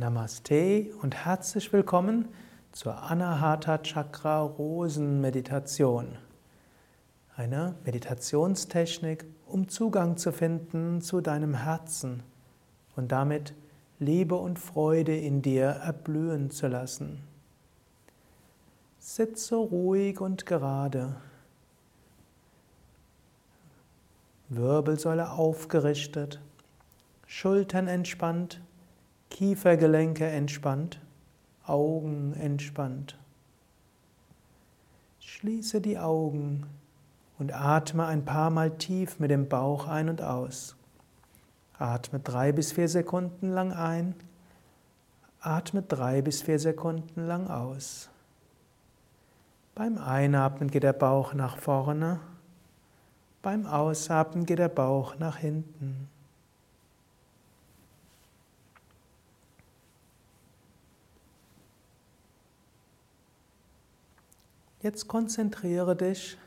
Namaste und herzlich willkommen zur Anahata Chakra Rosen Meditation. Eine Meditationstechnik, um Zugang zu finden zu deinem Herzen und damit Liebe und Freude in dir erblühen zu lassen. Sitze ruhig und gerade. Wirbelsäule aufgerichtet, Schultern entspannt, Kiefergelenke entspannt, Augen entspannt. Schließe die Augen und atme ein paar Mal tief mit dem Bauch ein und aus. Atme drei bis vier Sekunden lang ein, atme drei bis vier Sekunden lang aus. Beim Einatmen geht der Bauch nach vorne, beim Ausatmen geht der Bauch nach hinten. Jetzt konzentriere dich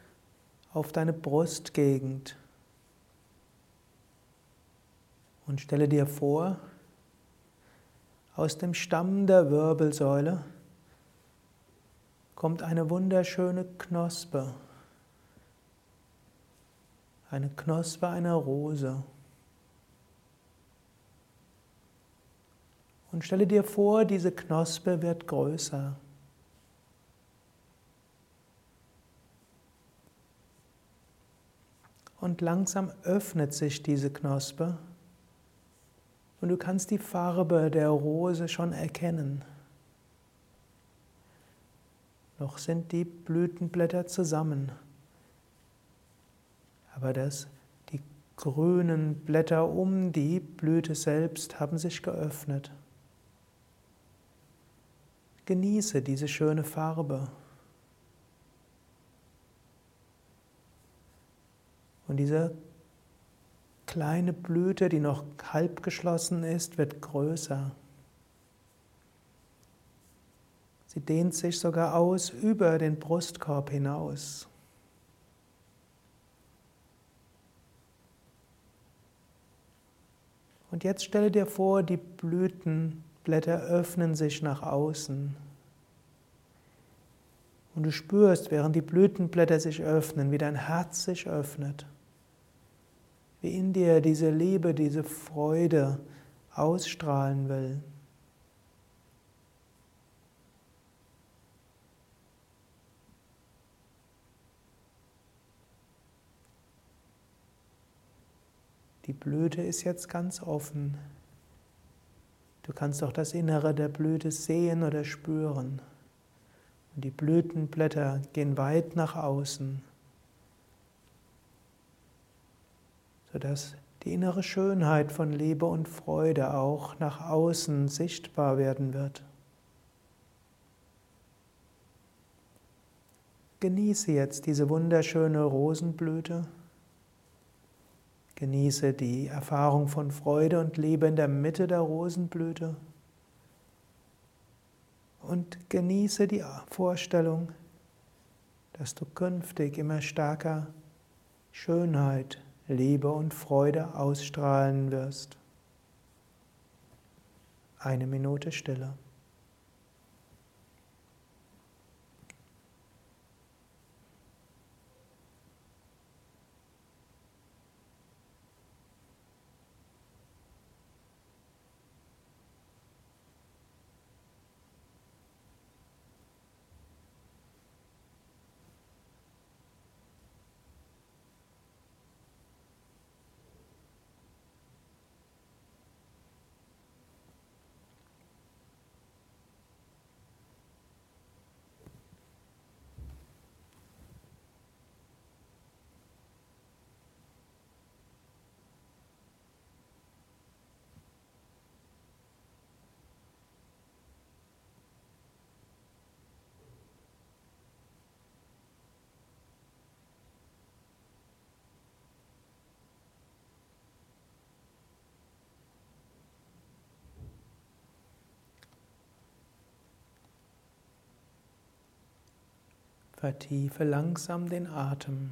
auf deine Brustgegend und stelle dir vor, aus dem Stamm der Wirbelsäule kommt eine wunderschöne Knospe, eine Knospe einer Rose. Und stelle dir vor, diese Knospe wird größer. Und langsam öffnet sich diese Knospe und du kannst die Farbe der Rose schon erkennen. Noch sind die Blütenblätter zusammen, aber das, die grünen Blätter um die Blüte selbst haben sich geöffnet. Genieße diese schöne Farbe. Und diese kleine Blüte, die noch halb geschlossen ist, wird größer. Sie dehnt sich sogar aus über den Brustkorb hinaus. Und jetzt stelle dir vor, die Blütenblätter öffnen sich nach außen. Und du spürst, während die Blütenblätter sich öffnen, wie dein Herz sich öffnet wie in dir diese Liebe, diese Freude ausstrahlen will. Die Blüte ist jetzt ganz offen. Du kannst auch das Innere der Blüte sehen oder spüren. Und die Blütenblätter gehen weit nach außen. Sodass die innere Schönheit von Liebe und Freude auch nach außen sichtbar werden wird. Genieße jetzt diese wunderschöne Rosenblüte. Genieße die Erfahrung von Freude und Liebe in der Mitte der Rosenblüte. Und genieße die Vorstellung, dass du künftig immer stärker Schönheit, Liebe und Freude ausstrahlen wirst. Eine Minute Stille. Vertiefe langsam den Atem.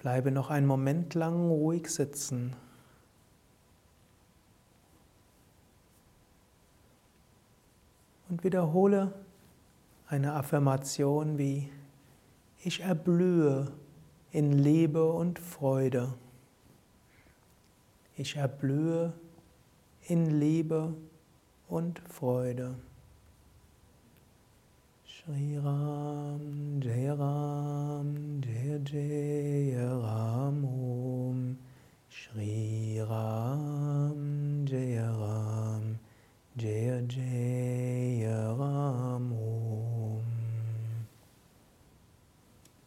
Bleibe noch einen Moment lang ruhig sitzen. Und wiederhole eine Affirmation wie Ich erblühe in Liebe und Freude. Ich erblühe in Liebe und Freude. Shri Ram, Jai Ram, Jai Jai Ram Om. Shri Ram, Jai Ram, Jai Jai